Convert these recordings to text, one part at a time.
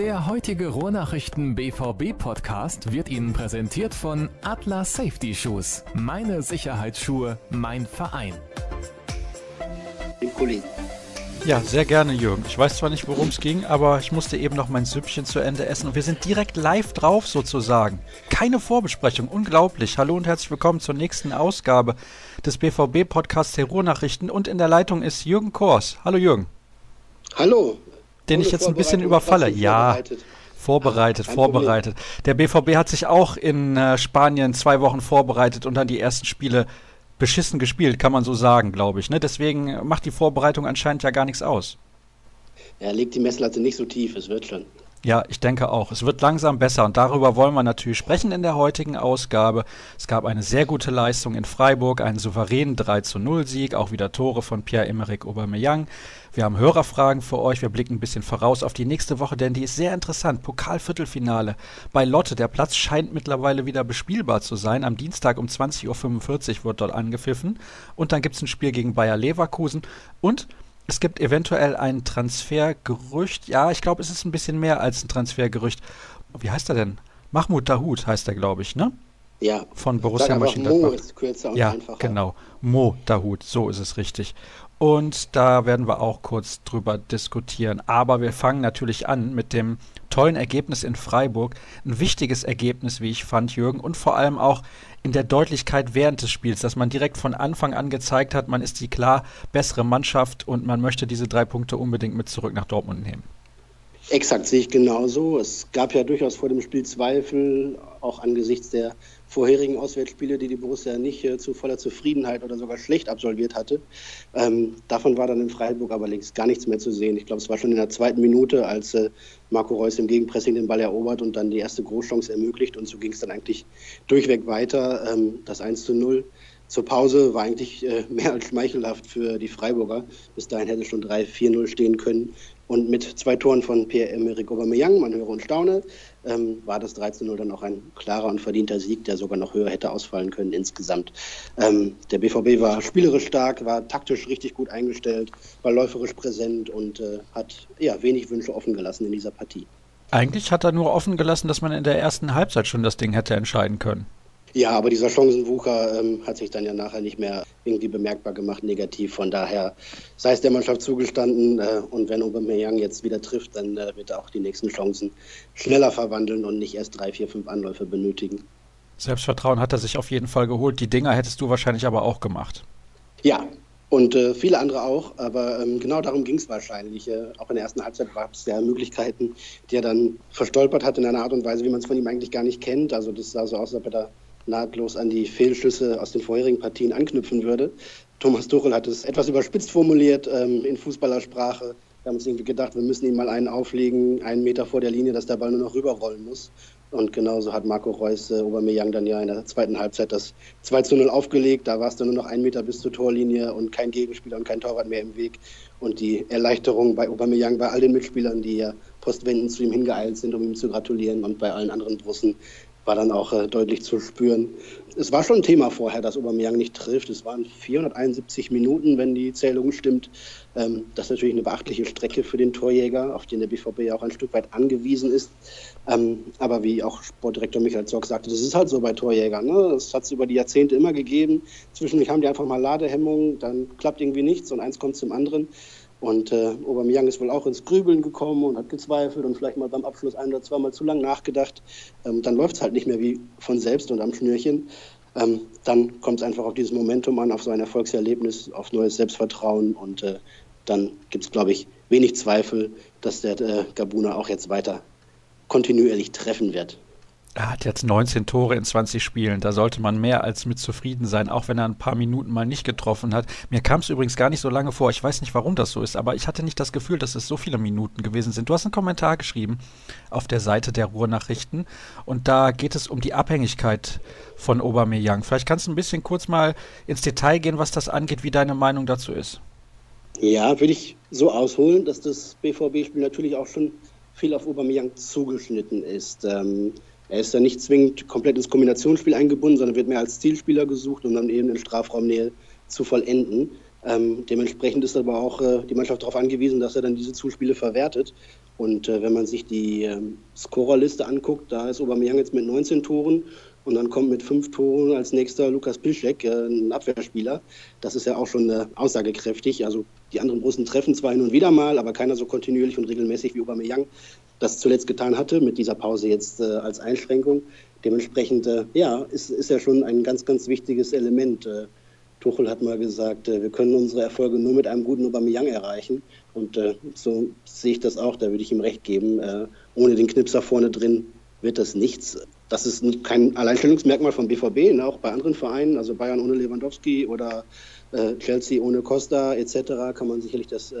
Der heutige Ruhrnachrichten BVB Podcast wird Ihnen präsentiert von Atlas Safety Shoes. Meine Sicherheitsschuhe, mein Verein. Den Kollegen. Ja, sehr gerne, Jürgen. Ich weiß zwar nicht, worum es ging, aber ich musste eben noch mein Süppchen zu Ende essen und wir sind direkt live drauf sozusagen. Keine Vorbesprechung, unglaublich. Hallo und herzlich willkommen zur nächsten Ausgabe des BVB-Podcasts der Ruhrnachrichten und in der Leitung ist Jürgen Kors. Hallo Jürgen. Hallo. Den ich jetzt ein bisschen überfalle. Ja. Vorbereitet, vorbereitet. Problem. Der BVB hat sich auch in äh, Spanien zwei Wochen vorbereitet und dann die ersten Spiele beschissen gespielt, kann man so sagen, glaube ich. Ne? Deswegen macht die Vorbereitung anscheinend ja gar nichts aus. Er legt die Messlatte nicht so tief, es wird schon. Ja, ich denke auch. Es wird langsam besser und darüber wollen wir natürlich sprechen in der heutigen Ausgabe. Es gab eine sehr gute Leistung in Freiburg, einen souveränen 3 zu 0 Sieg, auch wieder Tore von Pierre-Emerick Aubameyang. Wir haben Hörerfragen für euch. Wir blicken ein bisschen voraus auf die nächste Woche, denn die ist sehr interessant. Pokalviertelfinale bei Lotte. Der Platz scheint mittlerweile wieder bespielbar zu sein. Am Dienstag um 20.45 Uhr wird dort angepfiffen. Und dann gibt es ein Spiel gegen Bayer Leverkusen. Und es gibt eventuell ein Transfergerücht. Ja, ich glaube, es ist ein bisschen mehr als ein Transfergerücht. Wie heißt er denn? Mahmoud Dahoud heißt er, glaube ich, ne? Ja. Von Borussia Mönchengladbach. Mo ist kürzer und ja, einfacher. genau. Mo Dahoud, so ist es richtig. Und da werden wir auch kurz drüber diskutieren. Aber wir fangen natürlich an mit dem tollen Ergebnis in Freiburg. Ein wichtiges Ergebnis, wie ich fand, Jürgen. Und vor allem auch in der Deutlichkeit während des Spiels, dass man direkt von Anfang an gezeigt hat, man ist die klar bessere Mannschaft und man möchte diese drei Punkte unbedingt mit zurück nach Dortmund nehmen. Exakt, sehe ich genauso. Es gab ja durchaus vor dem Spiel Zweifel, auch angesichts der vorherigen Auswärtsspiele, die die Borussia nicht äh, zu voller Zufriedenheit oder sogar schlecht absolviert hatte. Ähm, davon war dann in Freiburg aber längst gar nichts mehr zu sehen. Ich glaube, es war schon in der zweiten Minute, als äh, Marco Reus im Gegenpressing den Ball erobert und dann die erste Großchance ermöglicht. Und so ging es dann eigentlich durchweg weiter. Ähm, das 1 zu 0 zur Pause war eigentlich äh, mehr als schmeichelhaft für die Freiburger. Bis dahin hätte schon 3-4-0 stehen können. Und mit zwei Toren von Pierre-Emerick Aubameyang, man höre und staune, ähm, war das 13-0 dann auch ein klarer und verdienter Sieg, der sogar noch höher hätte ausfallen können insgesamt. Ähm, der BVB war spielerisch stark, war taktisch richtig gut eingestellt, war läuferisch präsent und äh, hat ja, wenig Wünsche offen gelassen in dieser Partie. Eigentlich hat er nur offen gelassen, dass man in der ersten Halbzeit schon das Ding hätte entscheiden können. Ja, aber dieser Chancenwucher ähm, hat sich dann ja nachher nicht mehr irgendwie bemerkbar gemacht, negativ. Von daher sei es der Mannschaft zugestanden. Äh, und wenn Aubameyang jetzt wieder trifft, dann äh, wird er auch die nächsten Chancen schneller verwandeln und nicht erst drei, vier, fünf Anläufe benötigen. Selbstvertrauen hat er sich auf jeden Fall geholt. Die Dinger hättest du wahrscheinlich aber auch gemacht. Ja, und äh, viele andere auch, aber ähm, genau darum ging es wahrscheinlich. Äh, auch in der ersten Halbzeit gab es ja Möglichkeiten, die er dann verstolpert hat in einer Art und Weise, wie man es von ihm eigentlich gar nicht kennt. Also das sah so aus, als ob er da nahtlos an die Fehlschüsse aus den vorherigen Partien anknüpfen würde. Thomas Tuchel hat es etwas überspitzt formuliert ähm, in Fußballersprache. Wir haben uns irgendwie gedacht, wir müssen ihm mal einen auflegen, einen Meter vor der Linie, dass der Ball nur noch rüberrollen muss. Und genauso hat Marco Reus äh, Aubameyang dann ja in der zweiten Halbzeit das 2 zu 0 aufgelegt. Da war es dann nur noch ein Meter bis zur Torlinie und kein Gegenspieler und kein Torwart mehr im Weg. Und die Erleichterung bei Aubameyang, bei all den Mitspielern, die ja postwendend zu ihm hingeeilt sind, um ihm zu gratulieren und bei allen anderen Russen war dann auch äh, deutlich zu spüren. Es war schon ein Thema vorher, dass Aubameyang nicht trifft. Es waren 471 Minuten, wenn die Zählung stimmt. Ähm, das ist natürlich eine beachtliche Strecke für den Torjäger, auf den der BVB ja auch ein Stück weit angewiesen ist. Ähm, aber wie auch Sportdirektor Michael Zorg sagte, das ist halt so bei Torjägern. Ne? Das hat es über die Jahrzehnte immer gegeben. Zwischendurch haben die einfach mal Ladehemmungen, dann klappt irgendwie nichts und eins kommt zum anderen. Und äh, Aubameyang ist wohl auch ins Grübeln gekommen und hat gezweifelt und vielleicht mal beim Abschluss ein oder zweimal zu lang nachgedacht. Ähm, dann läuft es halt nicht mehr wie von selbst und am Schnürchen. Ähm, dann kommt es einfach auf dieses Momentum an, auf so ein Erfolgserlebnis, auf neues Selbstvertrauen und äh, dann gibt es, glaube ich, wenig Zweifel, dass der äh, Gabuna auch jetzt weiter kontinuierlich treffen wird. Er hat jetzt 19 Tore in 20 Spielen. Da sollte man mehr als mit zufrieden sein, auch wenn er ein paar Minuten mal nicht getroffen hat. Mir kam es übrigens gar nicht so lange vor. Ich weiß nicht, warum das so ist, aber ich hatte nicht das Gefühl, dass es so viele Minuten gewesen sind. Du hast einen Kommentar geschrieben auf der Seite der Ruhrnachrichten und da geht es um die Abhängigkeit von Aubameyang. Vielleicht kannst du ein bisschen kurz mal ins Detail gehen, was das angeht, wie deine Meinung dazu ist. Ja, will ich so ausholen, dass das BVB-Spiel natürlich auch schon viel auf Aubameyang zugeschnitten ist. Ähm, er ist da nicht zwingend komplett ins Kombinationsspiel eingebunden, sondern wird mehr als Zielspieler gesucht, um dann eben in Strafraumnähe zu vollenden. Ähm, dementsprechend ist aber auch äh, die Mannschaft darauf angewiesen, dass er dann diese Zuspiele verwertet. Und äh, wenn man sich die äh, Scorerliste anguckt, da ist Aubameyang jetzt mit 19 Toren und dann kommt mit fünf Toren als nächster Lukas Piszczek, äh, ein Abwehrspieler. Das ist ja auch schon äh, aussagekräftig. Also die anderen Russen treffen zwar hin und wieder mal, aber keiner so kontinuierlich und regelmäßig wie Aubameyang das zuletzt getan hatte, mit dieser Pause jetzt äh, als Einschränkung. Dementsprechend, äh, ja, ist, ist ja schon ein ganz, ganz wichtiges Element. Äh, Tuchel hat mal gesagt, äh, wir können unsere Erfolge nur mit einem guten Aubameyang erreichen. Und äh, so sehe ich das auch, da würde ich ihm recht geben. Äh, ohne den Knipser vorne drin wird das nichts. Das ist kein Alleinstellungsmerkmal vom BVB, ne, auch bei anderen Vereinen, also Bayern ohne Lewandowski oder Chelsea ohne Costa etc. kann man sicherlich das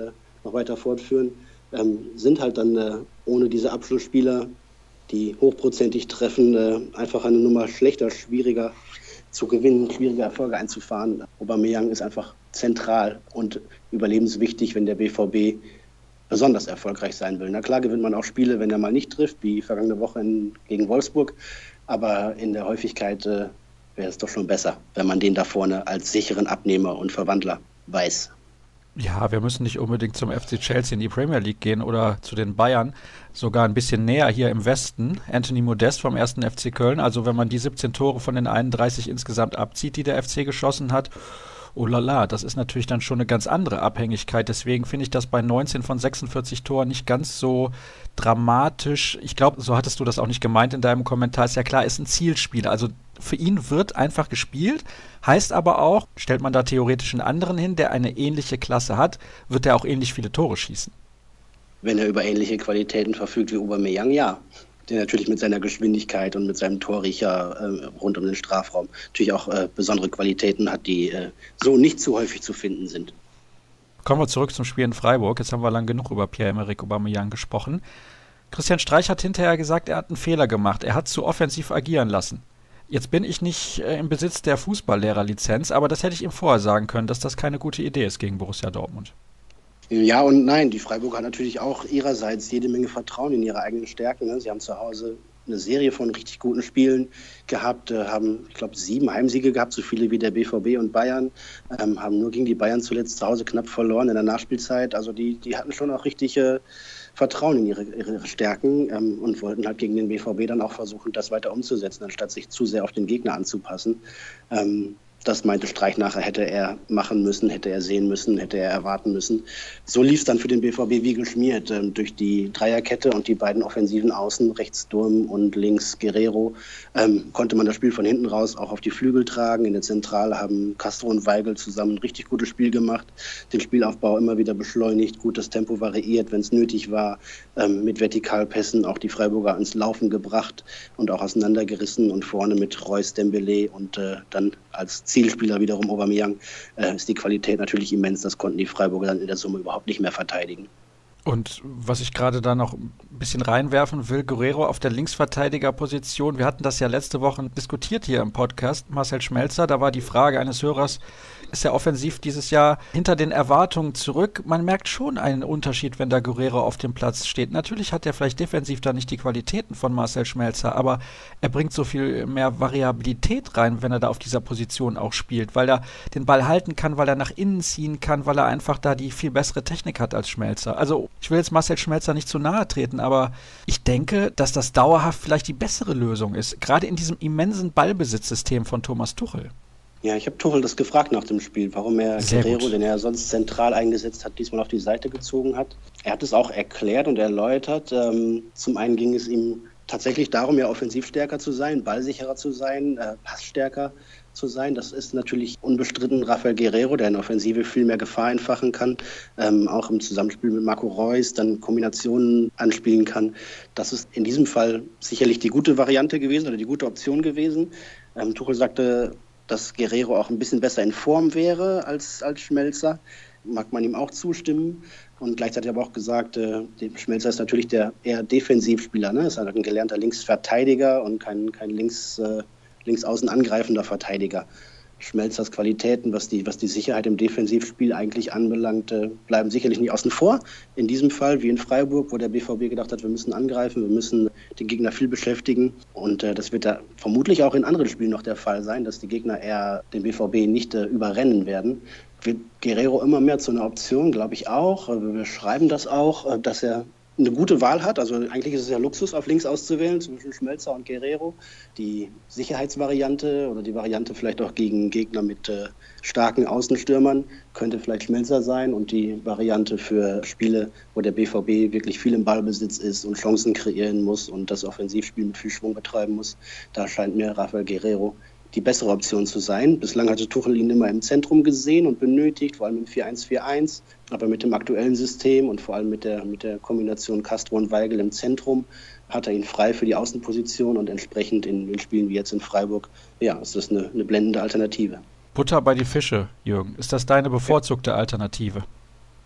noch weiter fortführen. Ähm, sind halt dann äh, ohne diese Abschlussspieler, die hochprozentig treffen, äh, einfach eine Nummer schlechter, schwieriger zu gewinnen, schwierige Erfolge einzufahren. Aubameyang ist einfach zentral und überlebenswichtig, wenn der BVB besonders erfolgreich sein will. Na klar gewinnt man auch Spiele, wenn er mal nicht trifft, wie vergangene Woche in, gegen Wolfsburg. Aber in der Häufigkeit äh, wäre es doch schon besser, wenn man den da vorne als sicheren Abnehmer und Verwandler weiß. Ja, wir müssen nicht unbedingt zum FC Chelsea in die Premier League gehen oder zu den Bayern, sogar ein bisschen näher hier im Westen. Anthony Modest vom 1. FC Köln. Also wenn man die 17 Tore von den 31 insgesamt abzieht, die der FC geschossen hat, oh la la, das ist natürlich dann schon eine ganz andere Abhängigkeit. Deswegen finde ich das bei 19 von 46 Toren nicht ganz so dramatisch. Ich glaube, so hattest du das auch nicht gemeint in deinem Kommentar. Ist ja klar, ist ein Zielspiel. Also für ihn wird einfach gespielt. Heißt aber auch, stellt man da theoretisch einen anderen hin, der eine ähnliche Klasse hat, wird er auch ähnlich viele Tore schießen. Wenn er über ähnliche Qualitäten verfügt wie Aubameyang, ja der natürlich mit seiner Geschwindigkeit und mit seinem Torriecher äh, rund um den Strafraum natürlich auch äh, besondere Qualitäten hat, die äh, so nicht zu häufig zu finden sind. Kommen wir zurück zum Spiel in Freiburg. Jetzt haben wir lang genug über Pierre-Emerick Aubameyang gesprochen. Christian Streich hat hinterher gesagt, er hat einen Fehler gemacht. Er hat zu offensiv agieren lassen. Jetzt bin ich nicht äh, im Besitz der Fußballlehrerlizenz, aber das hätte ich ihm vorher sagen können, dass das keine gute Idee ist gegen Borussia Dortmund. Ja und nein. Die Freiburg hat natürlich auch ihrerseits jede Menge Vertrauen in ihre eigenen Stärken. Ne? Sie haben zu Hause eine Serie von richtig guten Spielen gehabt, äh, haben, ich glaube, sieben Heimsiege gehabt, so viele wie der BVB und Bayern, ähm, haben nur gegen die Bayern zuletzt zu Hause knapp verloren in der Nachspielzeit. Also die, die hatten schon auch richtig äh, Vertrauen in ihre, ihre Stärken ähm, und wollten halt gegen den BVB dann auch versuchen, das weiter umzusetzen, anstatt sich zu sehr auf den Gegner anzupassen. Ähm, das meinte Streich nachher, hätte er machen müssen, hätte er sehen müssen, hätte er erwarten müssen. So lief es dann für den BVB wie geschmiert. Ähm, durch die Dreierkette und die beiden offensiven Außen, rechts Durm und links Guerrero, ähm, konnte man das Spiel von hinten raus auch auf die Flügel tragen. In der Zentrale haben Castro und Weigel zusammen ein richtig gutes Spiel gemacht, den Spielaufbau immer wieder beschleunigt, gut das Tempo variiert, wenn es nötig war, ähm, mit Vertikalpässen auch die Freiburger ans Laufen gebracht und auch auseinandergerissen und vorne mit Reus, Dembele und äh, dann als Zielspieler wiederum Aubameyang äh, ist die Qualität natürlich immens. Das konnten die Freiburger dann in der Summe überhaupt nicht mehr verteidigen. Und was ich gerade da noch ein bisschen reinwerfen will, Guerrero auf der Linksverteidigerposition. Wir hatten das ja letzte Woche diskutiert hier im Podcast, Marcel Schmelzer. Da war die Frage eines Hörers, ist er offensiv dieses Jahr hinter den Erwartungen zurück. Man merkt schon einen Unterschied, wenn da Guerrero auf dem Platz steht. Natürlich hat er vielleicht defensiv da nicht die Qualitäten von Marcel Schmelzer, aber er bringt so viel mehr Variabilität rein, wenn er da auf dieser Position auch spielt, weil er den Ball halten kann, weil er nach innen ziehen kann, weil er einfach da die viel bessere Technik hat als Schmelzer. Also ich will jetzt Marcel Schmelzer nicht zu nahe treten, aber ich denke, dass das dauerhaft vielleicht die bessere Lösung ist, gerade in diesem immensen Ballbesitzsystem von Thomas Tuchel. Ja, ich habe Tuchel das gefragt nach dem Spiel, warum er Sehr Guerrero, gut. den er sonst zentral eingesetzt hat, diesmal auf die Seite gezogen hat. Er hat es auch erklärt und erläutert. Ähm, zum einen ging es ihm tatsächlich darum, ja offensiv stärker zu sein, ballsicherer zu sein, äh, passstärker zu sein. Das ist natürlich unbestritten Rafael Guerrero, der in Offensive viel mehr Gefahr entfachen kann, ähm, auch im Zusammenspiel mit Marco Reus dann Kombinationen anspielen kann. Das ist in diesem Fall sicherlich die gute Variante gewesen oder die gute Option gewesen. Ähm, Tuchel sagte, dass Guerrero auch ein bisschen besser in Form wäre als, als Schmelzer. Mag man ihm auch zustimmen. Und gleichzeitig aber auch gesagt, äh, Schmelzer ist natürlich der eher Defensivspieler. Ne? Ist halt ein gelernter Linksverteidiger und kein, kein links, äh, linksaußen angreifender Verteidiger. Schmelzers Qualitäten, was die, was die Sicherheit im Defensivspiel eigentlich anbelangt, äh, bleiben sicherlich nicht außen vor. In diesem Fall, wie in Freiburg, wo der BVB gedacht hat, wir müssen angreifen, wir müssen den Gegner viel beschäftigen. Und äh, das wird da vermutlich auch in anderen Spielen noch der Fall sein, dass die Gegner eher den BVB nicht äh, überrennen werden. wird Guerrero immer mehr zu einer Option, glaube ich auch. Wir schreiben das auch, dass er eine gute Wahl hat. Also eigentlich ist es ja Luxus, auf links auszuwählen zwischen Schmelzer und Guerrero. Die Sicherheitsvariante oder die Variante vielleicht auch gegen Gegner mit äh, starken Außenstürmern könnte vielleicht Schmelzer sein und die Variante für Spiele, wo der BVB wirklich viel im Ballbesitz ist und Chancen kreieren muss und das Offensivspiel mit viel Schwung betreiben muss. Da scheint mir Rafael Guerrero die bessere Option zu sein. Bislang hatte Tuchel ihn immer im Zentrum gesehen und benötigt, vor allem im 4-1-4-1. Aber mit dem aktuellen System und vor allem mit der, mit der Kombination Castro und Weigel im Zentrum hat er ihn frei für die Außenposition und entsprechend in den Spielen wie jetzt in Freiburg, ja, ist das eine, eine blendende Alternative. Butter bei die Fische, Jürgen. Ist das deine bevorzugte Alternative?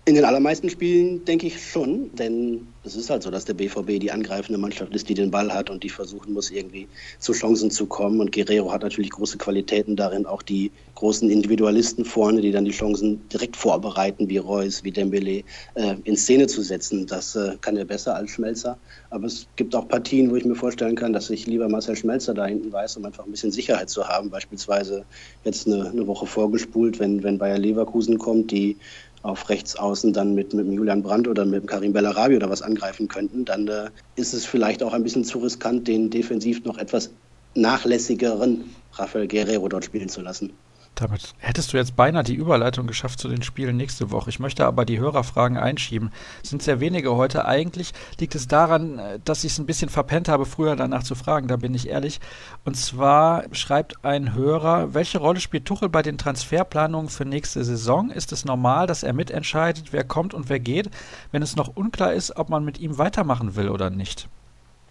In den allermeisten Spielen denke ich schon, denn es ist halt so, dass der BVB die angreifende Mannschaft ist, die den Ball hat und die versuchen muss, irgendwie zu Chancen zu kommen. Und Guerrero hat natürlich große Qualitäten darin, auch die großen Individualisten vorne, die dann die Chancen direkt vorbereiten, wie Reus, wie Dembele, äh, in Szene zu setzen. Das äh, kann er besser als Schmelzer. Aber es gibt auch Partien, wo ich mir vorstellen kann, dass ich lieber Marcel Schmelzer da hinten weiß, um einfach ein bisschen Sicherheit zu haben. Beispielsweise jetzt eine, eine Woche vorgespult, wenn, wenn Bayer Leverkusen kommt, die auf rechts außen dann mit, mit Julian Brandt oder mit Karim Bellarabi oder was angreifen könnten, dann äh, ist es vielleicht auch ein bisschen zu riskant, den defensiv noch etwas nachlässigeren Rafael Guerrero dort spielen zu lassen. Damit hättest du jetzt beinahe die Überleitung geschafft zu den Spielen nächste Woche. Ich möchte aber die Hörerfragen einschieben. Es sind sehr wenige heute. Eigentlich liegt es daran, äh, dass ich es ein bisschen verpennt habe, früher danach zu fragen, da bin ich ehrlich. Und zwar schreibt ein Hörer, welche Rolle spielt Tuchel bei den Transferplanungen für nächste Saison? Ist es normal, dass er mitentscheidet, wer kommt und wer geht, wenn es noch unklar ist, ob man mit ihm weitermachen will oder nicht?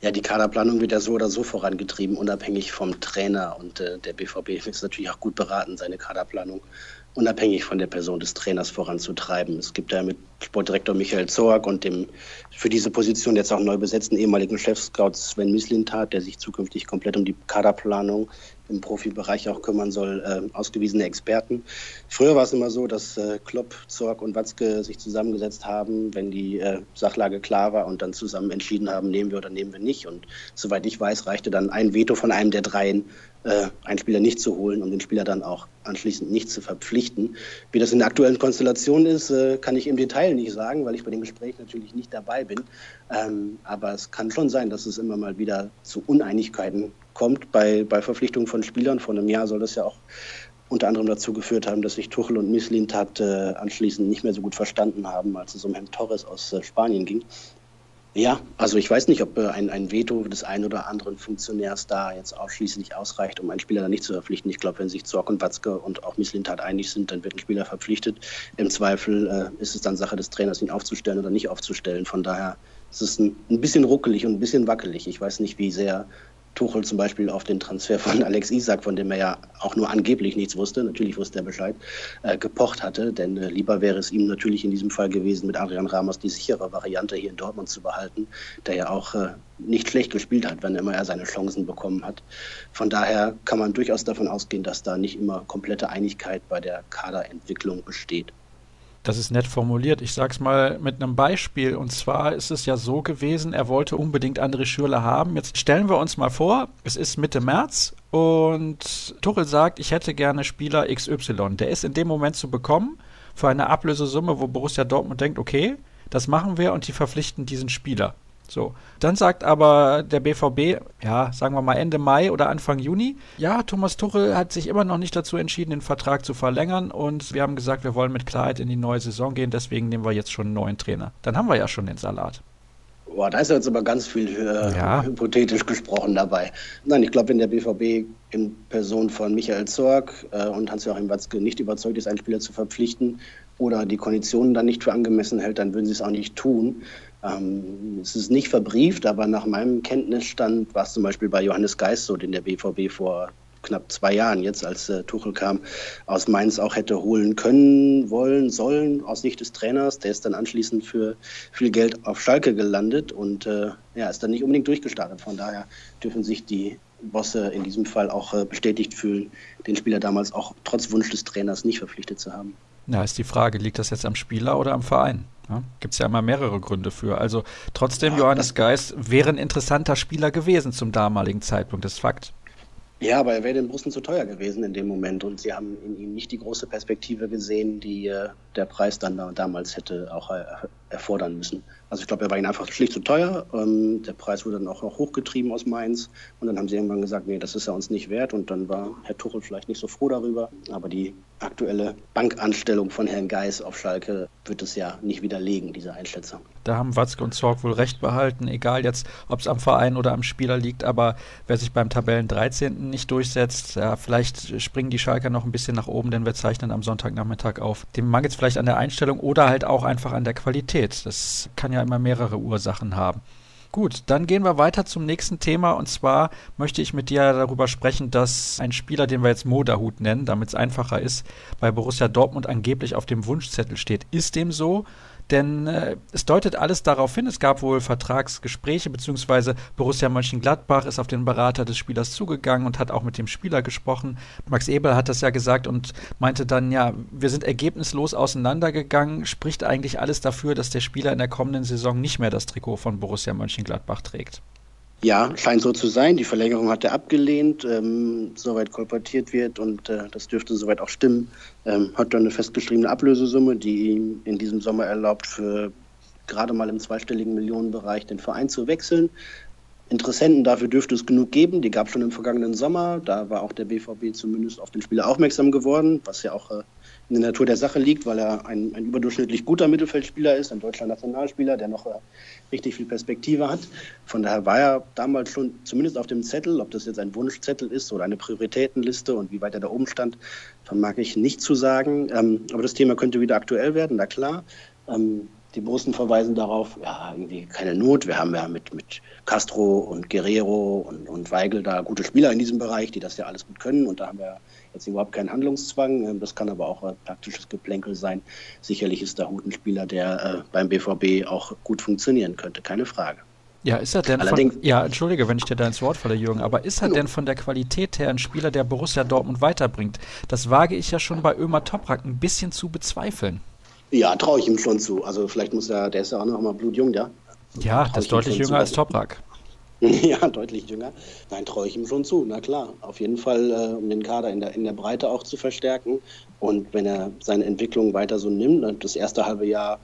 Ja, die Kaderplanung wird ja so oder so vorangetrieben, unabhängig vom Trainer. Und äh, der BVB ist natürlich auch gut beraten, seine Kaderplanung unabhängig von der Person des Trainers voranzutreiben. Es gibt ja mit Sportdirektor Michael Zorg und dem für diese Position jetzt auch neu besetzten ehemaligen Chefscout Sven Mislintat, der sich zukünftig komplett um die Kaderplanung im Profibereich auch kümmern soll, äh, ausgewiesene Experten. Früher war es immer so, dass äh, Klopp, Zorg und Watzke sich zusammengesetzt haben, wenn die äh, Sachlage klar war und dann zusammen entschieden haben, nehmen wir oder nehmen wir nicht. Und soweit ich weiß, reichte dann ein Veto von einem der dreien, äh, einen Spieler nicht zu holen und den Spieler dann auch anschließend nicht zu verpflichten. Wie das in der aktuellen Konstellation ist, äh, kann ich im Detail nicht sagen, weil ich bei dem Gespräch natürlich nicht dabei bin. Ähm, aber es kann schon sein, dass es immer mal wieder zu Uneinigkeiten kommt bei, bei Verpflichtungen von Spielern. Vor einem Jahr soll das ja auch unter anderem dazu geführt haben, dass sich Tuchel und Mislintat äh, anschließend nicht mehr so gut verstanden haben, als es um Herrn Torres aus äh, Spanien ging. Ja, also ich weiß nicht, ob äh, ein, ein Veto des einen oder anderen Funktionärs da jetzt ausschließlich ausreicht, um einen Spieler dann nicht zu verpflichten. Ich glaube, wenn sich Zorc und Watzke und auch Misslintat einig sind, dann wird ein Spieler verpflichtet. Im Zweifel äh, ist es dann Sache des Trainers, ihn aufzustellen oder nicht aufzustellen. Von daher ist es ein, ein bisschen ruckelig und ein bisschen wackelig. Ich weiß nicht, wie sehr Tuchel zum Beispiel auf den Transfer von Alex Isak, von dem er ja auch nur angeblich nichts wusste, natürlich wusste er Bescheid, äh, gepocht hatte. Denn äh, lieber wäre es ihm natürlich in diesem Fall gewesen, mit Adrian Ramos die sichere Variante hier in Dortmund zu behalten, der ja auch äh, nicht schlecht gespielt hat, wenn immer er seine Chancen bekommen hat. Von daher kann man durchaus davon ausgehen, dass da nicht immer komplette Einigkeit bei der Kaderentwicklung besteht. Das ist nett formuliert. Ich sag's mal mit einem Beispiel. Und zwar ist es ja so gewesen, er wollte unbedingt André Schürle haben. Jetzt stellen wir uns mal vor, es ist Mitte März und Tuchel sagt, ich hätte gerne Spieler XY. Der ist in dem Moment zu bekommen für eine Ablösesumme, wo Borussia Dortmund denkt, okay, das machen wir und die verpflichten diesen Spieler. So. Dann sagt aber der BVB, ja, sagen wir mal Ende Mai oder Anfang Juni, ja, Thomas Tuchel hat sich immer noch nicht dazu entschieden, den Vertrag zu verlängern und wir haben gesagt, wir wollen mit Klarheit in die neue Saison gehen, deswegen nehmen wir jetzt schon einen neuen Trainer. Dann haben wir ja schon den Salat. Boah, da ist jetzt aber ganz viel äh, ja. hypothetisch gesprochen dabei. Nein, ich glaube, wenn der BVB in Person von Michael Zorg äh, und Hans-Joachim Watzke nicht überzeugt ist, einen Spieler zu verpflichten oder die Konditionen dann nicht für angemessen hält, dann würden sie es auch nicht tun. Ähm, es ist nicht verbrieft, aber nach meinem Kenntnisstand war es zum Beispiel bei Johannes Geist so, den der BVB vor knapp zwei Jahren jetzt, als äh, Tuchel kam, aus Mainz auch hätte holen können, wollen, sollen, aus Sicht des Trainers. Der ist dann anschließend für viel Geld auf Schalke gelandet und äh, ja, ist dann nicht unbedingt durchgestartet. Von daher dürfen sich die Bosse in diesem Fall auch äh, bestätigt fühlen, den Spieler damals auch trotz Wunsch des Trainers nicht verpflichtet zu haben. Na, ist die Frage, liegt das jetzt am Spieler oder am Verein? Ja, Gibt es ja immer mehrere Gründe für. Also trotzdem, Johannes Geist wäre ein interessanter Spieler gewesen zum damaligen Zeitpunkt, das ist Fakt. Ja, aber er wäre den Russen zu teuer gewesen in dem Moment und sie haben in ihm nicht die große Perspektive gesehen, die äh, der Preis dann da, damals hätte auch äh, erfordern müssen. Also ich glaube, er war ihnen einfach schlicht zu teuer. Ähm, der Preis wurde dann auch noch hochgetrieben aus Mainz. Und dann haben sie irgendwann gesagt, nee, das ist ja uns nicht wert. Und dann war Herr Tuchel vielleicht nicht so froh darüber. Aber die aktuelle Bankanstellung von Herrn Geis auf Schalke wird es ja nicht widerlegen, diese Einschätzung. Da haben Watzke und Zorg wohl recht behalten, egal jetzt, ob es am Verein oder am Spieler liegt. Aber wer sich beim Tabellen 13. nicht durchsetzt, ja, vielleicht springen die Schalker noch ein bisschen nach oben, denn wir zeichnen am Sonntagnachmittag auf. Dem mangelt es vielleicht an der Einstellung oder halt auch einfach an der Qualität. Das kann ja immer mehrere Ursachen haben. Gut, dann gehen wir weiter zum nächsten Thema und zwar möchte ich mit dir darüber sprechen, dass ein Spieler, den wir jetzt Moderhut nennen, damit es einfacher ist, bei Borussia Dortmund angeblich auf dem Wunschzettel steht. Ist dem so? Denn äh, es deutet alles darauf hin, es gab wohl Vertragsgespräche, beziehungsweise Borussia Mönchengladbach ist auf den Berater des Spielers zugegangen und hat auch mit dem Spieler gesprochen. Max Ebel hat das ja gesagt und meinte dann, ja, wir sind ergebnislos auseinandergegangen, spricht eigentlich alles dafür, dass der Spieler in der kommenden Saison nicht mehr das Trikot von Borussia Mönchengladbach trägt. Ja, scheint so zu sein. Die Verlängerung hat er abgelehnt, ähm, soweit kolportiert wird und äh, das dürfte soweit auch stimmen. Ähm, hat dann eine festgeschriebene Ablösesumme, die ihm in diesem Sommer erlaubt, für gerade mal im zweistelligen Millionenbereich den Verein zu wechseln. Interessenten dafür dürfte es genug geben. Die gab es schon im vergangenen Sommer. Da war auch der BVB zumindest auf den Spieler aufmerksam geworden, was ja auch äh, in der Natur der Sache liegt, weil er ein, ein überdurchschnittlich guter Mittelfeldspieler ist, ein deutscher Nationalspieler, der noch äh, richtig viel Perspektive hat. Von daher war er damals schon zumindest auf dem Zettel, ob das jetzt ein Wunschzettel ist oder eine Prioritätenliste und wie weit er da oben stand, vermag ich nicht zu sagen. Ähm, aber das Thema könnte wieder aktuell werden, na klar. Ähm, die Borussen verweisen darauf, ja, irgendwie keine Not. Wir haben ja mit, mit Castro und Guerrero und, und Weigel da gute Spieler in diesem Bereich, die das ja alles gut können. Und da haben wir jetzt überhaupt keinen Handlungszwang. Ähm, das kann aber auch ein praktisches Geplänkel sein. Sicherlich ist da Hut ein Spieler, der äh, beim BVB auch gut funktionieren könnte, keine Frage. Ja, ist er denn Allerdings, von, ja, entschuldige, wenn ich dir da ins Wort falle, Jürgen, aber ist er denn von der Qualität her ein Spieler, der Borussia Dortmund weiterbringt? Das wage ich ja schon bei Ömer Toprak ein bisschen zu bezweifeln. Ja, traue ich ihm schon zu. Also vielleicht muss er, der ist ja auch noch mal blutjung, ja? Ja, der ist deutlich jünger als Toprak. Ja, deutlich jünger. Nein, traue ich ihm schon zu. Na klar, auf jeden Fall, äh, um den Kader in der, in der Breite auch zu verstärken. Und wenn er seine Entwicklung weiter so nimmt, das erste halbe Jahr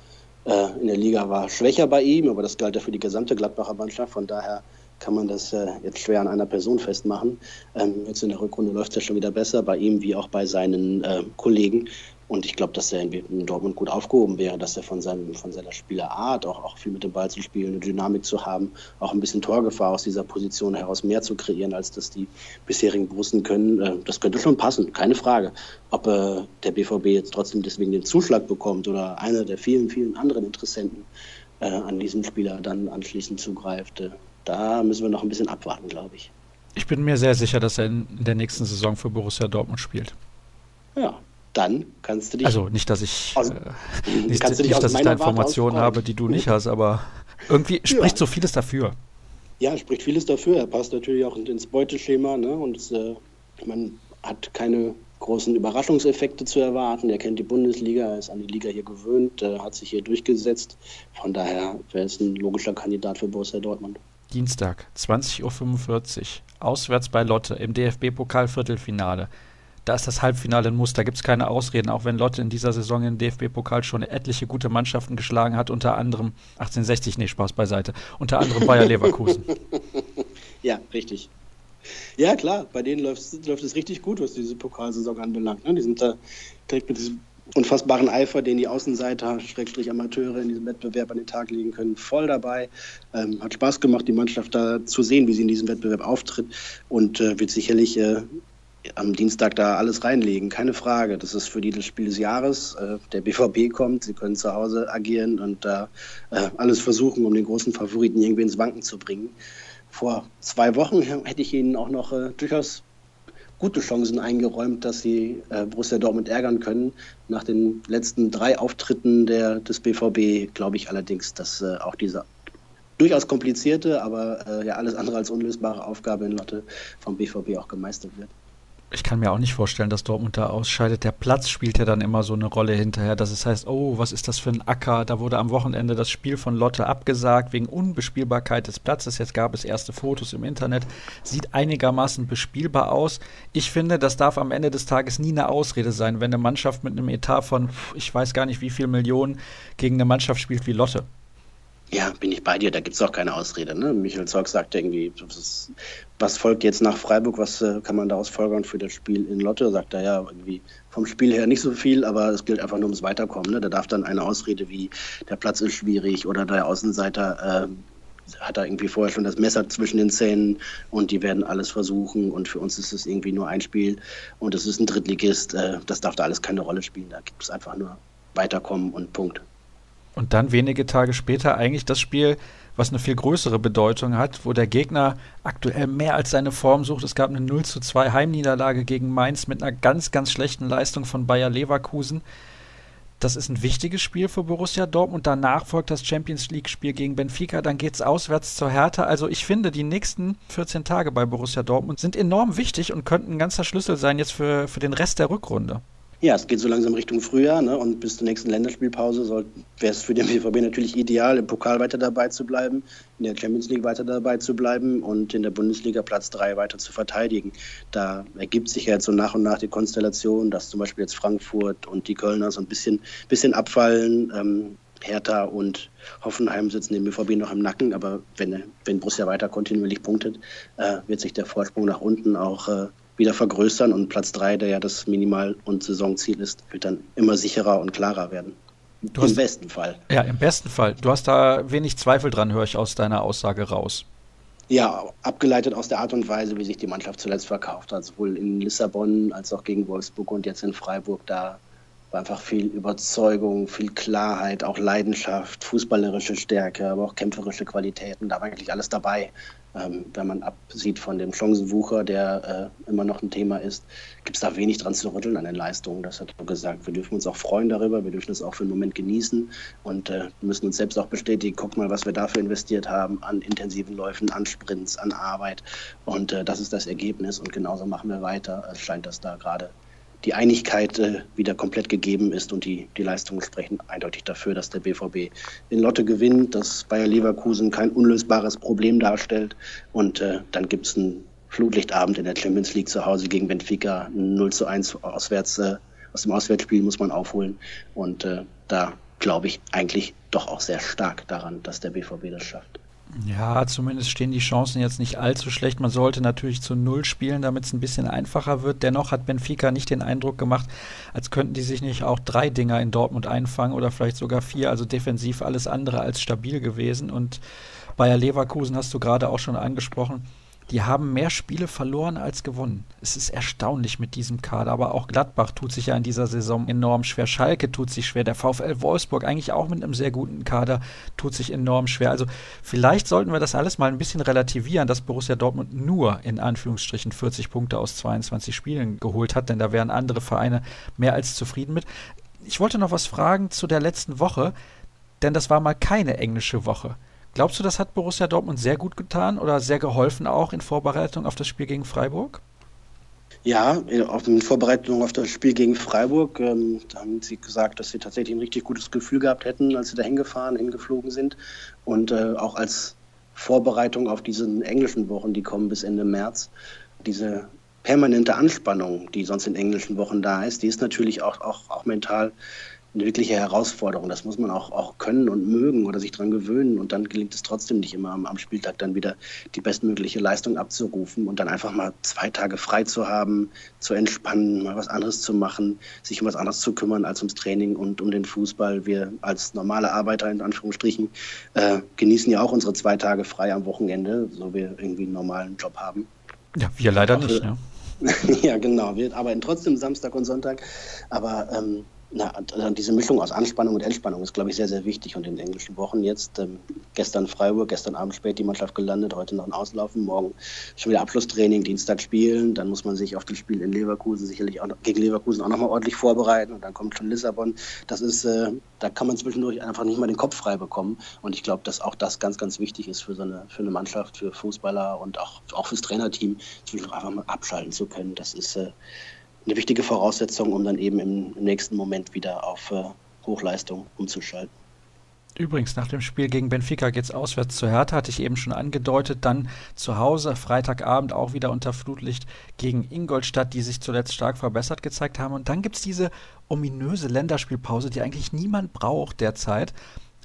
äh, in der Liga war schwächer bei ihm, aber das galt ja für die gesamte Gladbacher Mannschaft. Von daher kann man das äh, jetzt schwer an einer Person festmachen. Ähm, jetzt in der Rückrunde läuft es ja schon wieder besser, bei ihm wie auch bei seinen äh, Kollegen. Und ich glaube, dass er in Dortmund gut aufgehoben wäre, dass er von, seinem, von seiner Spielerart, auch, auch viel mit dem Ball zu spielen, eine Dynamik zu haben, auch ein bisschen Torgefahr aus dieser Position heraus mehr zu kreieren, als das die bisherigen Borussen können. Äh, das könnte schon passen, keine Frage. Ob äh, der BVB jetzt trotzdem deswegen den Zuschlag bekommt oder einer der vielen, vielen anderen Interessenten äh, an diesem Spieler dann anschließend zugreift, äh, da müssen wir noch ein bisschen abwarten, glaube ich. Ich bin mir sehr sicher, dass er in der nächsten Saison für Borussia Dortmund spielt. Ja, dann kannst du dich. Also nicht, dass ich, aus, äh, nicht, nicht dass ich da Informationen habe, die du nicht hast, aber irgendwie spricht ja. so vieles dafür. Ja, spricht vieles dafür. Er passt natürlich auch ins Beuteschema, ne? Und es, äh, man hat keine großen Überraschungseffekte zu erwarten. Er kennt die Bundesliga, er ist an die Liga hier gewöhnt, äh, hat sich hier durchgesetzt. Von daher wäre es ein logischer Kandidat für Borussia Dortmund. Dienstag, 20.45 Uhr, auswärts bei Lotte im DFB-Pokal-Viertelfinale da ist das Halbfinale ein Muss, da gibt es keine Ausreden, auch wenn Lotte in dieser Saison im DFB-Pokal schon etliche gute Mannschaften geschlagen hat, unter anderem 1860, nee, Spaß beiseite, unter anderem Bayer Leverkusen. ja, richtig. Ja, klar, bei denen läuft, läuft es richtig gut, was diese Pokalsaison anbelangt. Ne? Die sind da direkt mit diesem unfassbaren Eifer, den die Außenseiter, Schrägstrich Amateure in diesem Wettbewerb an den Tag legen können, voll dabei. Ähm, hat Spaß gemacht, die Mannschaft da zu sehen, wie sie in diesem Wettbewerb auftritt und äh, wird sicherlich äh, am Dienstag da alles reinlegen, keine Frage. Das ist für die das Spiel des Jahres. Äh, der BVB kommt, sie können zu Hause agieren und da äh, alles versuchen, um den großen Favoriten irgendwie ins Wanken zu bringen. Vor zwei Wochen hätte ich ihnen auch noch äh, durchaus gute Chancen eingeräumt, dass sie Borussia Dortmund ärgern können. Nach den letzten drei Auftritten der, des BVB glaube ich allerdings, dass auch diese durchaus komplizierte, aber ja alles andere als unlösbare Aufgabe in Lotte vom BVB auch gemeistert wird. Ich kann mir auch nicht vorstellen, dass Dortmund da ausscheidet. Der Platz spielt ja dann immer so eine Rolle hinterher, dass es heißt, oh, was ist das für ein Acker? Da wurde am Wochenende das Spiel von Lotte abgesagt wegen Unbespielbarkeit des Platzes. Jetzt gab es erste Fotos im Internet. Sieht einigermaßen bespielbar aus. Ich finde, das darf am Ende des Tages nie eine Ausrede sein, wenn eine Mannschaft mit einem Etat von, ich weiß gar nicht wie viel Millionen, gegen eine Mannschaft spielt wie Lotte. Ja, bin ich bei dir, da gibt es auch keine Ausrede. Ne? Michael Zorg sagt irgendwie, was, was, folgt jetzt nach Freiburg, was äh, kann man daraus folgern für das Spiel in Lotte? Sagt er ja, irgendwie vom Spiel her nicht so viel, aber es gilt einfach nur ums Weiterkommen. Ne? Da darf dann eine Ausrede wie, der Platz ist schwierig oder der Außenseiter äh, hat da irgendwie vorher schon das Messer zwischen den Zähnen und die werden alles versuchen und für uns ist es irgendwie nur ein Spiel und es ist ein Drittligist, äh, das darf da alles keine Rolle spielen. Da gibt es einfach nur Weiterkommen und Punkt. Und dann wenige Tage später eigentlich das Spiel, was eine viel größere Bedeutung hat, wo der Gegner aktuell mehr als seine Form sucht. Es gab eine 0 zu 2 Heimniederlage gegen Mainz mit einer ganz, ganz schlechten Leistung von Bayer Leverkusen. Das ist ein wichtiges Spiel für Borussia Dortmund. Danach folgt das Champions League-Spiel gegen Benfica. Dann geht es auswärts zur Hertha. Also ich finde, die nächsten 14 Tage bei Borussia Dortmund sind enorm wichtig und könnten ein ganzer Schlüssel sein jetzt für, für den Rest der Rückrunde. Ja, es geht so langsam Richtung Frühjahr ne? und bis zur nächsten Länderspielpause wäre es für den BVB natürlich ideal, im Pokal weiter dabei zu bleiben, in der Champions League weiter dabei zu bleiben und in der Bundesliga Platz 3 weiter zu verteidigen. Da ergibt sich ja jetzt so nach und nach die Konstellation, dass zum Beispiel jetzt Frankfurt und die Kölner so ein bisschen, bisschen abfallen. Ähm, Hertha und Hoffenheim sitzen dem BVB noch im Nacken, aber wenn, wenn Borussia weiter kontinuierlich punktet, äh, wird sich der Vorsprung nach unten auch äh, wieder vergrößern und Platz 3, der ja das Minimal- und Saisonziel ist, wird dann immer sicherer und klarer werden. Du Im hast, besten Fall. Ja, im besten Fall. Du hast da wenig Zweifel dran, höre ich aus deiner Aussage raus. Ja, abgeleitet aus der Art und Weise, wie sich die Mannschaft zuletzt verkauft hat, sowohl in Lissabon als auch gegen Wolfsburg und jetzt in Freiburg. Da einfach viel Überzeugung, viel Klarheit, auch Leidenschaft, fußballerische Stärke, aber auch kämpferische Qualitäten. Da war eigentlich alles dabei. Ähm, wenn man absieht von dem Chancenwucher, der äh, immer noch ein Thema ist, gibt es da wenig dran zu rütteln an den Leistungen. Das hat er gesagt. Wir dürfen uns auch freuen darüber, wir dürfen es auch für einen Moment genießen und äh, müssen uns selbst auch bestätigen, guck mal, was wir dafür investiert haben an intensiven Läufen, an Sprints, an Arbeit. Und äh, das ist das Ergebnis und genauso machen wir weiter. Es scheint, dass da gerade die Einigkeit äh, wieder komplett gegeben ist und die, die Leistungen sprechen eindeutig dafür, dass der BVB in Lotte gewinnt, dass Bayer Leverkusen kein unlösbares Problem darstellt und äh, dann gibt es einen Flutlichtabend in der Champions League zu Hause gegen Benfica, 0 zu 1 auswärts, äh, aus dem Auswärtsspiel muss man aufholen und äh, da glaube ich eigentlich doch auch sehr stark daran, dass der BVB das schafft. Ja, zumindest stehen die Chancen jetzt nicht allzu schlecht. Man sollte natürlich zu Null spielen, damit es ein bisschen einfacher wird. Dennoch hat Benfica nicht den Eindruck gemacht, als könnten die sich nicht auch drei Dinger in Dortmund einfangen oder vielleicht sogar vier. Also defensiv alles andere als stabil gewesen. Und Bayer Leverkusen hast du gerade auch schon angesprochen die haben mehr Spiele verloren als gewonnen. Es ist erstaunlich mit diesem Kader, aber auch Gladbach tut sich ja in dieser Saison enorm schwer. Schalke tut sich schwer. Der VfL Wolfsburg eigentlich auch mit einem sehr guten Kader tut sich enorm schwer. Also vielleicht sollten wir das alles mal ein bisschen relativieren, dass Borussia Dortmund nur in Anführungsstrichen 40 Punkte aus 22 Spielen geholt hat, denn da wären andere Vereine mehr als zufrieden mit. Ich wollte noch was fragen zu der letzten Woche, denn das war mal keine englische Woche. Glaubst du, das hat Borussia Dortmund sehr gut getan oder sehr geholfen auch in Vorbereitung auf das Spiel gegen Freiburg? Ja, in Vorbereitung auf das Spiel gegen Freiburg ähm, haben sie gesagt, dass sie tatsächlich ein richtig gutes Gefühl gehabt hätten, als sie da hingefahren, hingeflogen sind. Und äh, auch als Vorbereitung auf diese englischen Wochen, die kommen bis Ende März, diese permanente Anspannung, die sonst in englischen Wochen da ist, die ist natürlich auch, auch, auch mental eine wirkliche Herausforderung. Das muss man auch, auch können und mögen oder sich daran gewöhnen. Und dann gelingt es trotzdem nicht immer am, am, Spieltag dann wieder die bestmögliche Leistung abzurufen und dann einfach mal zwei Tage frei zu haben, zu entspannen, mal was anderes zu machen, sich um was anderes zu kümmern als ums Training und um den Fußball. Wir als normale Arbeiter in Anführungsstrichen äh, genießen ja auch unsere zwei Tage frei am Wochenende, so wir irgendwie einen normalen Job haben. Ja, wir leider auch, nicht. Ne? ja, genau. Wir arbeiten trotzdem Samstag und Sonntag. Aber ähm, na, also diese Mischung aus Anspannung und Entspannung ist, glaube ich, sehr, sehr wichtig. Und in den englischen Wochen jetzt, ähm, gestern Freiburg, gestern Abend spät die Mannschaft gelandet, heute noch ein Auslaufen, morgen schon wieder Abschlusstraining, Dienstag spielen. Dann muss man sich auf das Spiel in Leverkusen sicherlich auch noch, gegen Leverkusen auch nochmal ordentlich vorbereiten. Und dann kommt schon Lissabon. Das ist, äh, da kann man zwischendurch einfach nicht mal den Kopf frei bekommen. Und ich glaube, dass auch das ganz, ganz wichtig ist für so eine, für eine Mannschaft, für Fußballer und auch, auch fürs Trainerteam, zwischendurch einfach mal abschalten zu können. Das ist, äh, eine wichtige Voraussetzung, um dann eben im, nächsten Moment wieder auf äh, Hochleistung umzuschalten. Übrigens, nach dem Spiel gegen Benfica geht es auswärts zu Hertha, hatte ich eben schon angedeutet. Dann zu Hause, Freitagabend auch wieder unter Flutlicht gegen Ingolstadt, die sich zuletzt stark verbessert gezeigt haben. Und dann gibt es diese ominöse Länderspielpause, die eigentlich niemand braucht derzeit.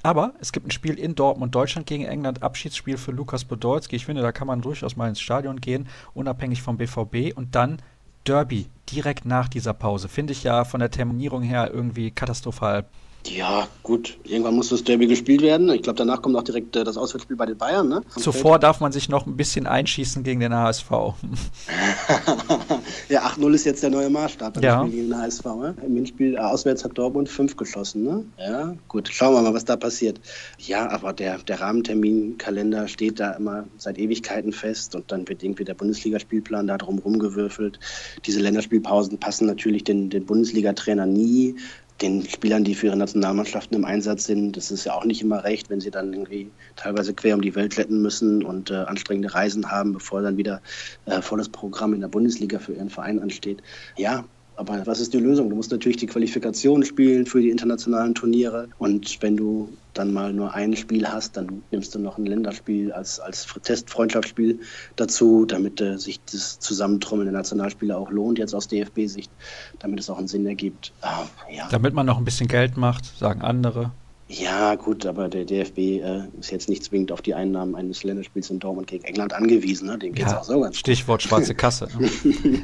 Aber es gibt ein Spiel in Dortmund, Deutschland gegen England, Abschiedsspiel für Lukas Podolski. Ich finde, da kann man durchaus mal ins Stadion gehen, unabhängig vom BVB. Und dann Derby direkt nach dieser Pause. Finde ich ja von der Terminierung her irgendwie katastrophal. Ja, gut. Irgendwann muss das Derby gespielt werden. Ich glaube, danach kommt auch direkt äh, das Auswärtsspiel bei den Bayern. Ne? Zuvor darf man sich noch ein bisschen einschießen gegen den HSV. ja, 8-0 ist jetzt der neue Maßstab ja. gegen den HSV. Ne? Im Hinspiel äh, auswärts hat Dortmund 5 geschossen. Ne? Ja, gut. Schauen wir mal, was da passiert. Ja, aber der, der Rahmenterminkalender steht da immer seit Ewigkeiten fest und dann wird irgendwie der Bundesligaspielplan da drum rumgewürfelt. Diese Länderspielpausen passen natürlich den, den Bundesliga-Trainer nie den Spielern, die für ihre Nationalmannschaften im Einsatz sind, das ist ja auch nicht immer recht, wenn sie dann irgendwie teilweise quer um die Welt retten müssen und äh, anstrengende Reisen haben, bevor dann wieder äh, volles Programm in der Bundesliga für ihren Verein ansteht. Ja, aber was ist die Lösung? Du musst natürlich die Qualifikation spielen für die internationalen Turniere. Und wenn du dann mal nur ein Spiel hast, dann nimmst du noch ein Länderspiel als, als Testfreundschaftsspiel dazu, damit äh, sich das Zusammentrommeln der Nationalspieler auch lohnt, jetzt aus DFB-Sicht, damit es auch einen Sinn ergibt. Ah, ja. Damit man noch ein bisschen Geld macht, sagen andere. Ja, gut, aber der DFB äh, ist jetzt nicht zwingend auf die Einnahmen eines Länderspiels in Dortmund gegen England angewiesen. Ne? Dem geht es ja, auch so ganz Stichwort gut. schwarze Kasse.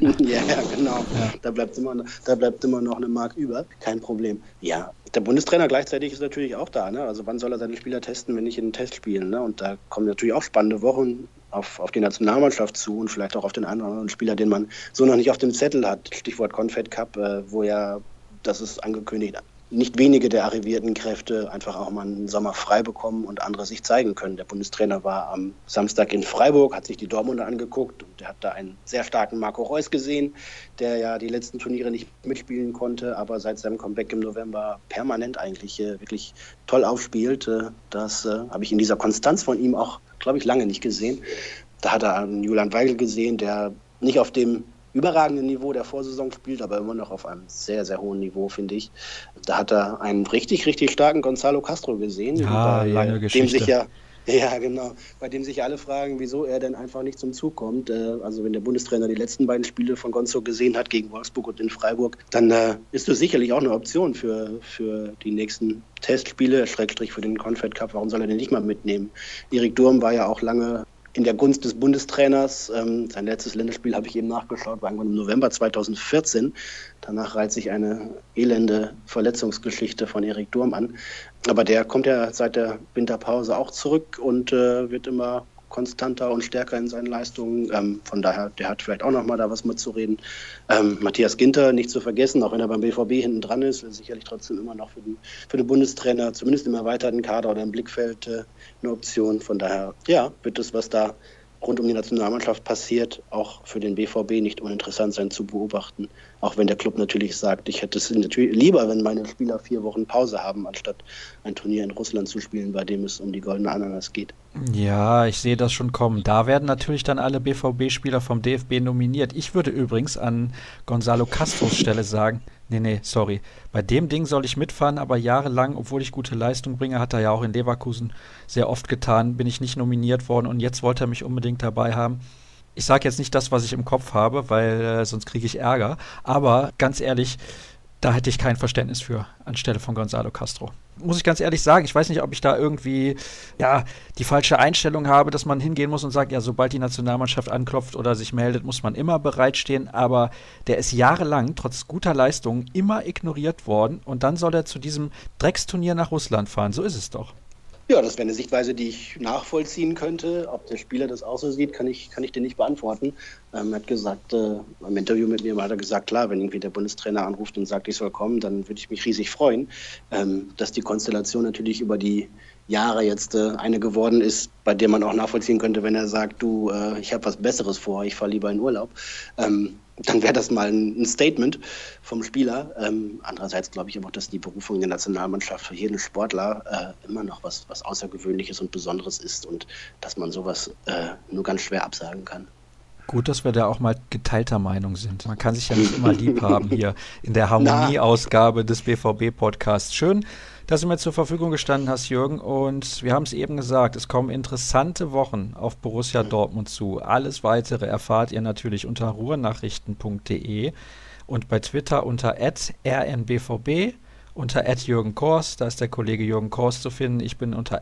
Ne? ja, ja, genau. Ja. Da, bleibt immer, da bleibt immer noch eine Mark über. Kein Problem. Ja, der Bundestrainer gleichzeitig ist natürlich auch da. Ne? Also wann soll er seine Spieler testen, wenn nicht in den Testspielen? Ne? Und da kommen natürlich auch spannende Wochen auf, auf die Nationalmannschaft zu und vielleicht auch auf den einen oder anderen Spieler, den man so noch nicht auf dem Zettel hat. Stichwort Confed Cup, äh, wo ja das ist angekündigt, nicht wenige der arrivierten Kräfte einfach auch mal einen Sommer frei bekommen und andere sich zeigen können. Der Bundestrainer war am Samstag in Freiburg, hat sich die Dortmunder angeguckt und der hat da einen sehr starken Marco Reus gesehen, der ja die letzten Turniere nicht mitspielen konnte, aber seit seinem Comeback im November permanent eigentlich äh, wirklich toll aufspielt. das äh, habe ich in dieser Konstanz von ihm auch, glaube ich, lange nicht gesehen. Da hat er einen Julian Weigel gesehen, der nicht auf dem überragenden Niveau der Vorsaison spielt, aber immer noch auf einem sehr, sehr hohen Niveau, finde ich. Da hat er einen richtig, richtig starken Gonzalo Castro gesehen, ja, lange dem sich ja ja, genau. Bei dem sich alle fragen, wieso er denn einfach nicht zum Zug kommt. Äh, also wenn der Bundestrainer die letzten beiden Spiele von Gonzo gesehen hat gegen Wolfsburg und in Freiburg, dann äh, ist das sicherlich auch eine Option für, für die nächsten Testspiele, Schrägstrich für den Confed Cup. Warum soll er den nicht mal mitnehmen? Erik Durm war ja auch lange in der Gunst des Bundestrainers. Ähm, sein letztes Länderspiel habe ich eben nachgeschaut, war irgendwann im November 2014. Danach reiht sich eine elende Verletzungsgeschichte von Erik Durm an. Aber der kommt ja seit der Winterpause auch zurück und äh, wird immer konstanter und stärker in seinen Leistungen. Ähm, von daher, der hat vielleicht auch noch mal da was mitzureden. Ähm, Matthias Ginter, nicht zu vergessen, auch wenn er beim BVB hinten dran ist, ist sicherlich trotzdem immer noch für den, für den Bundestrainer, zumindest im erweiterten Kader oder im Blickfeld, äh, eine Option. Von daher, ja, wird es, was da rund um die Nationalmannschaft passiert, auch für den BVB nicht uninteressant sein zu beobachten. Auch wenn der Club natürlich sagt, ich hätte es natürlich lieber, wenn meine Spieler vier Wochen Pause haben, anstatt ein Turnier in Russland zu spielen, bei dem es um die goldene Ananas geht. Ja, ich sehe das schon kommen. Da werden natürlich dann alle BVB-Spieler vom DFB nominiert. Ich würde übrigens an Gonzalo Castros Stelle sagen, nee, nee, sorry. Bei dem Ding soll ich mitfahren, aber jahrelang, obwohl ich gute Leistung bringe, hat er ja auch in Leverkusen sehr oft getan, bin ich nicht nominiert worden und jetzt wollte er mich unbedingt dabei haben ich sage jetzt nicht das, was ich im Kopf habe, weil äh, sonst kriege ich Ärger. Aber ganz ehrlich, da hätte ich kein Verständnis für anstelle von Gonzalo Castro. Muss ich ganz ehrlich sagen, ich weiß nicht, ob ich da irgendwie ja, die falsche Einstellung habe, dass man hingehen muss und sagt, ja, sobald die Nationalmannschaft anklopft oder sich meldet, muss man immer bereitstehen. Aber der ist jahrelang, trotz guter Leistung, immer ignoriert worden und dann soll er zu diesem Drecksturnier nach Russland fahren. So ist es doch. Ja, das wäre eine Sichtweise, die ich nachvollziehen könnte. Ob der Spieler das auch so sieht, kann ich, kann ich dir nicht beantworten. Ähm, er hat gesagt, äh, im Interview mit mir hat er gesagt, klar, wenn irgendwie der Bundestrainer anruft und sagt, ich soll kommen, dann würde ich mich riesig freuen. Ähm, dass die Konstellation natürlich über die Jahre jetzt äh, eine geworden ist, bei der man auch nachvollziehen könnte, wenn er sagt, du, äh, ich habe was Besseres vor, ich fahre lieber in Urlaub. Ähm, dann wäre das mal ein, Statement vom Spieler. Ähm, andererseits glaube ich aber auch, dass die Berufung in der Nationalmannschaft für jeden Sportler äh, immer noch was, was Außergewöhnliches und Besonderes ist und dass man sowas äh, nur ganz schwer absagen kann. Gut, dass wir da auch mal geteilter Meinung sind. Man kann sich ja nicht immer lieb haben hier in der Harmonieausgabe des BVB-Podcasts. Schön, dass du mir zur Verfügung gestanden hast, Jürgen. Und wir haben es eben gesagt, es kommen interessante Wochen auf Borussia Dortmund zu. Alles weitere erfahrt ihr natürlich unter ruhrnachrichten.de und bei Twitter unter rnbvb, unter Jürgen Kors, da ist der Kollege Jürgen Kors zu finden. Ich bin unter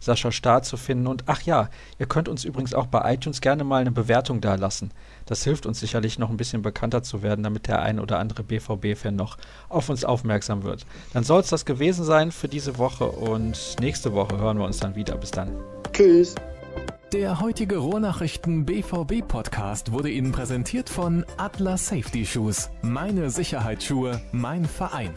Sascha Staat zu finden. Und ach ja, ihr könnt uns übrigens auch bei iTunes gerne mal eine Bewertung da lassen. Das hilft uns sicherlich noch ein bisschen bekannter zu werden, damit der ein oder andere BVB-Fan noch auf uns aufmerksam wird. Dann soll es das gewesen sein für diese Woche und nächste Woche hören wir uns dann wieder. Bis dann. Tschüss. Der heutige Rohrnachrichten BVB Podcast wurde Ihnen präsentiert von Atlas Safety Shoes. Meine Sicherheitsschuhe, mein Verein.